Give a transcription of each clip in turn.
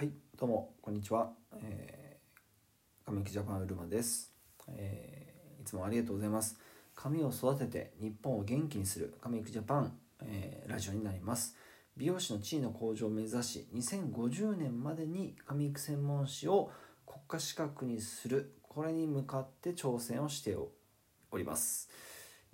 はいどうもこんにちは、えー、髪ジャパンウルマです、えー、いつもありがとうございます。髪を育てて日本を元気にする髪ジャパン、えー、ラジオになります。美容師の地位の向上を目指し2050年までに髪育専門誌を国家資格にするこれに向かって挑戦をしております。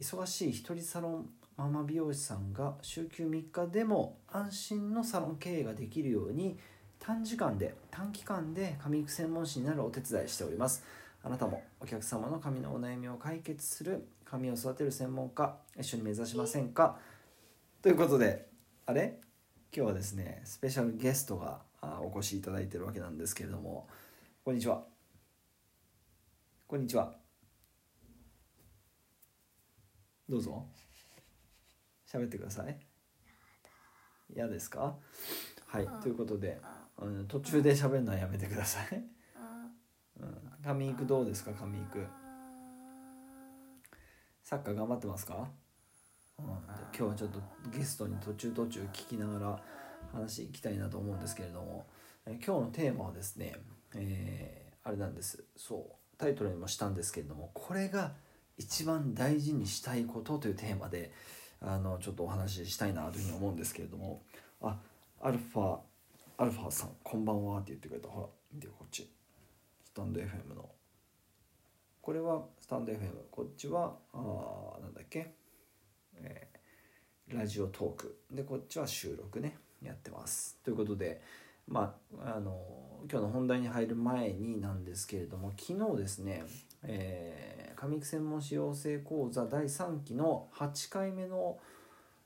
忙しい一人サロンママ美容師さんが週休3日でも安心のサロン経営ができるように短時間で短期間で髪育専門師になるお手伝いしております。あなたもお客様の髪のお悩みを解決する髪を育てる専門家一緒に目指しませんか？ということであれ？今日はですねスペシャルゲストがお越しいただいてるわけなんですけれども。こんにちは。こんにちは。どうぞ。喋ってください。嫌ですか？はいということで、うん、途中で喋るのはやめてください、うん、髪育どうですか？髪育サッカー頑張ってますか、うん、今日はちょっとゲストに途中途中聞きながら話いきたいなと思うんですけれども、え今日のテーマはですね、えー、あれなんです。そう。タイトルにもしたんですけれどもこれが一番大事にしたいことというテーマであのちょっとお話ししたいなというふうに思うんですけれども。あアルファアルファさんこんばんはって言ってくれた。ほら見てこっち。スタンド FM の。これはスタンド FM こっちはあなんだっけ、えー、ラジオトークでこっちは収録ねやってます。ということでまああの今日の本題に入る前になんですけれども昨日ですねえー、上育専門士養成講座第3期の8回目の、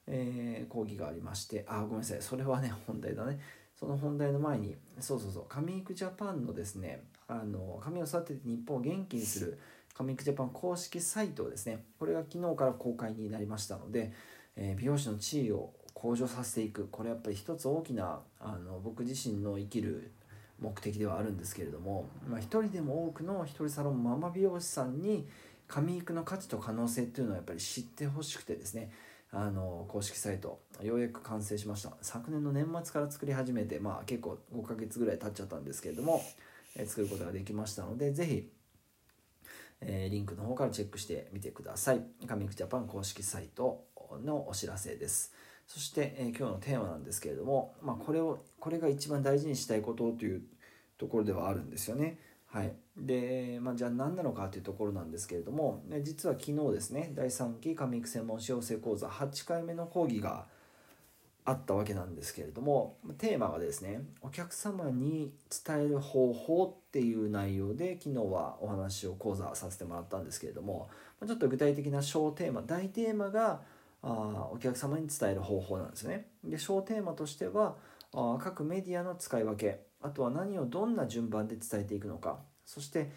えー、講義がありましてあごめんなさい。それはね本題だね。その本題の前にそうそうそう上育ジャパンのですねあの髪を育てて日本を元気にする上育ジャパン公式サイトですねこれが昨日から公開になりましたので、えー、美容師の地位を向上させていく。これやっぱり一つ大きなあの僕自身の生きる目的ではあるんですけれども、まあ、一人でも多くの一人サロンママ美容師さんに髪育の価値と可能性っていうのをやっぱり知ってほしくてですねあの公式サイトようやく完成しました昨年の年末から作り始めてまあ結構5ヶ月ぐらい経っちゃったんですけれども、えー、作ることができましたので是非えー、リンクの方からチェックしてみてください。カミックジャパン公式サイトのお知らせです。そして、えー、今日のテーマなんですけれども、まあ、これをこれが一番大事にしたいことというところではあるんですよね。はい、で、まあ、じゃあ何なのかというところなんですけれども実は昨日ですね第3期上育専門使用性講座8回目の講義があったわけなんですけれどもテーマがですねお客様に伝える方法っていう内容で昨日はお話を講座させてもらったんですけれどもちょっと具体的な小テーマ大テーマがあお客様に伝える方法なんですね。で小テーマとしてはあ各メディアの使い分けあとは何をどんな順番で伝えていくのかそして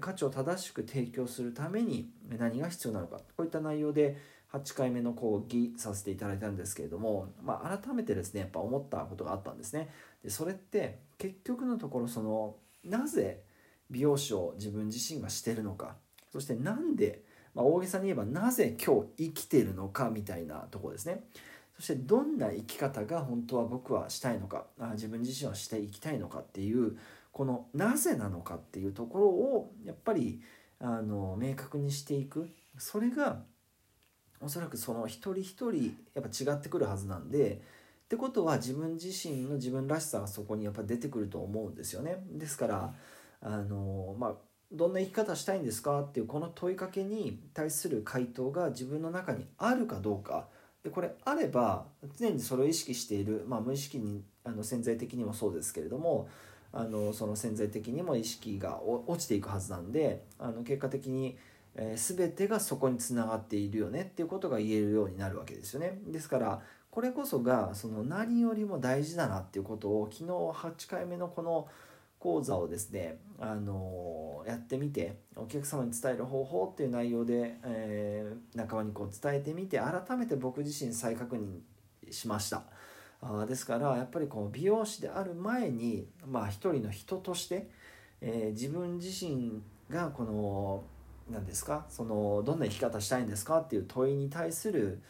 価値を正しく提供するために何が必要なのかこういった内容で8回目の講義させていただいたんですけれども、まあ、改めてですねやっぱ思ったことがあったんですね。でそれって結局のところそのなぜ美容師を自分自身がしてるのかそしてなんでまあ、大げさに言えばなぜ今日生きてるのかみたいなところですね。そしてどんな生き方が本当は僕はしたいのか自分自身はしていきたいのかっていうこのなぜなのかっていうところをやっぱりあの明確にしていくそれがおそらくその一人一人やっぱ違ってくるはずなんでってことは自分自身の自分らしさがそこにやっぱ出てくると思うんですよね。ですからあのまあどんな生き方したいんですかっていうこの問いかけに対する回答が自分の中にあるかどうかでこれあれば常にそれを意識している、まあ、無意識にあの潜在的にもそうですけれどもあのその潜在的にも意識が落ちていくはずなんであの結果的に、えー、全てがそこにつながっているよねっていうことが言えるようになるわけですよね。ですからこれこそがその何よりも大事だなっていうことを昨日8回目のこの講座をですね、あのやってみてお客様に伝える方法っていう内容で、えー、仲間にこう伝えてみて改めて僕自身再確認しました。あですからやっぱりこう美容師である前にまあ一人の人として、えー、自分自身がこの何ですかそのどんな生き方したいんですかっていう問いに対する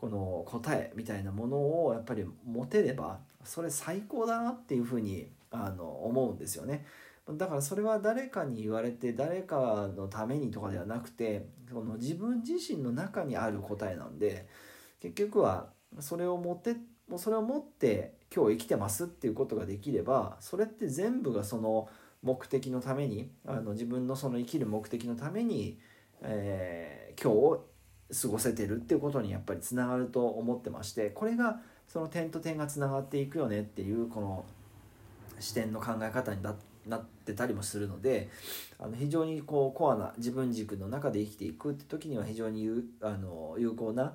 この答えみたいなものをやっぱり持てればそれ最高だなっていうふうにあの思うんですよね。だからそれは誰かに言われて誰かのためにとかではなくてその自分自身の中にある答えなんで結局はそれを持ってそれを持って今日生きてますっていうことができればそれって全部がその目的のためにあの自分のその生きる目的のために、えー、今日を過ごせてるっていうことにやっぱりつながると思ってましてこれがその点と点がつながっていくよねっていうこの視点の考え方になってたりもするのであの非常にこうコアな自分軸の中で生きていくって時には非常に有あの有効な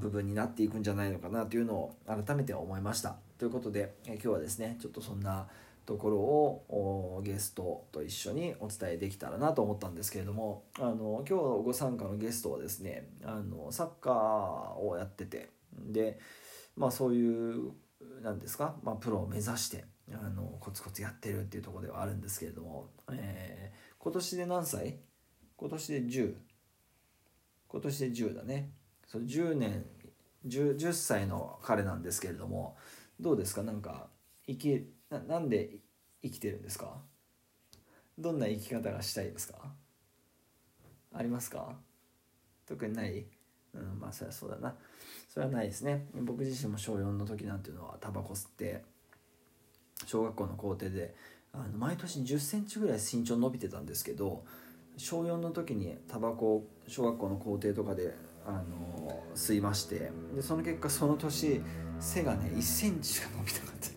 部分になっていくんじゃないのかなというのを改めて思いました。ということで今日はですねちょっとそんなところをゲストと一緒にお伝えできたらなと思ったんですけれどもあの今日ご参加のゲストはですねあのサッカーをやっててでまあそういうなんですか、まあ、プロを目指してあのコツコツやってるっていうとこではあるんですけれども、えー、今年で何歳？今年で10今年で10だね。そ10年 10, 10歳の彼なんですけれどもどうですか？なんか生きななんで生きてるんですか？どんな生き方がしたいですか？ありますか？特にない？うんまあそりゃそうだな。それはないですね。僕自身も小4の時なんていうのはタバコ吸って小学校の校庭であの毎年1 0センチぐらい身長伸びてたんですけど小4の時にタバコを小学校の校庭とかであの吸いましてでその結果その年背がね1センチしか伸びなかった。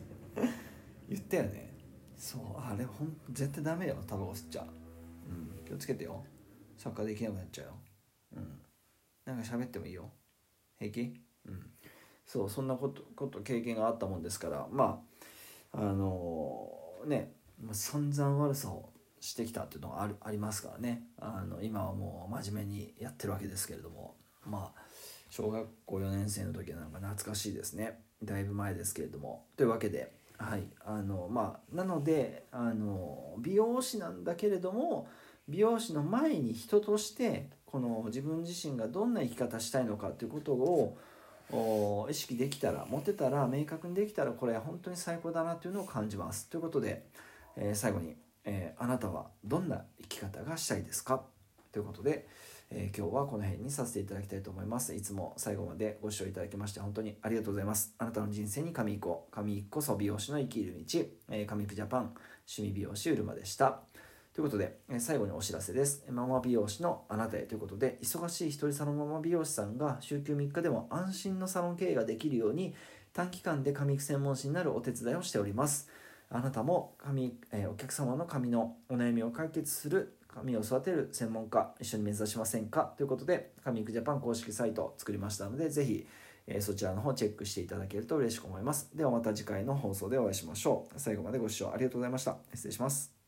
言ったよね。そうあれほん絶対ダメよタバコ吸っちゃ。う、うん、気をつけてよ。サッカーできなくなっちゃうよ。うん。なんか喋ってもいいよ。平気？うん。そうそんなことこと経験があったもんですから。まああのー、ね散々悪さをしてきたっていうのがあるありますからね。あの今はもう真面目にやってるわけですけれども。まあ小学校4年生の時はなんか懐かしいですね。だいぶ前ですけれども。というわけではい。あのまあなのであの美容師なんだけれども美容師の前に人としてこの自分自身がどんな生き方したいのかということを意識できたら持てたら明確にできたらこれ本当に最高だなというのを感じます。ということで、えー、最後に、えー、あなたはどんな生き方がしたいですか？ということで、えー、今日はこの辺にさせていただきたいと思います。いつも最後までご視聴いただきまして本当にありがとうございます。あなたの人生に神一個、神一個そ美容師の生きる道、えー、神ジャパン、趣味美容師うるまでした。ということで、えー、最後にお知らせです。ママ美容師のあなたへということで、忙しい一人サロンママ美容師さんが週休3日でも安心のサロン経営ができるように短期間で髪育専門師になるお手伝いをしております。あなたも髪、えー、お客様の髪のお悩みを解決する髪を育てる専門家一緒に目指しませんか？ということで髪育ジャパン公式サイトを作りましたのでぜひ、えそちらの方チェックしていただけると嬉しく思います。ではまた次回の放送でお会いしましょう。最後までご視聴ありがとうございました。失礼します。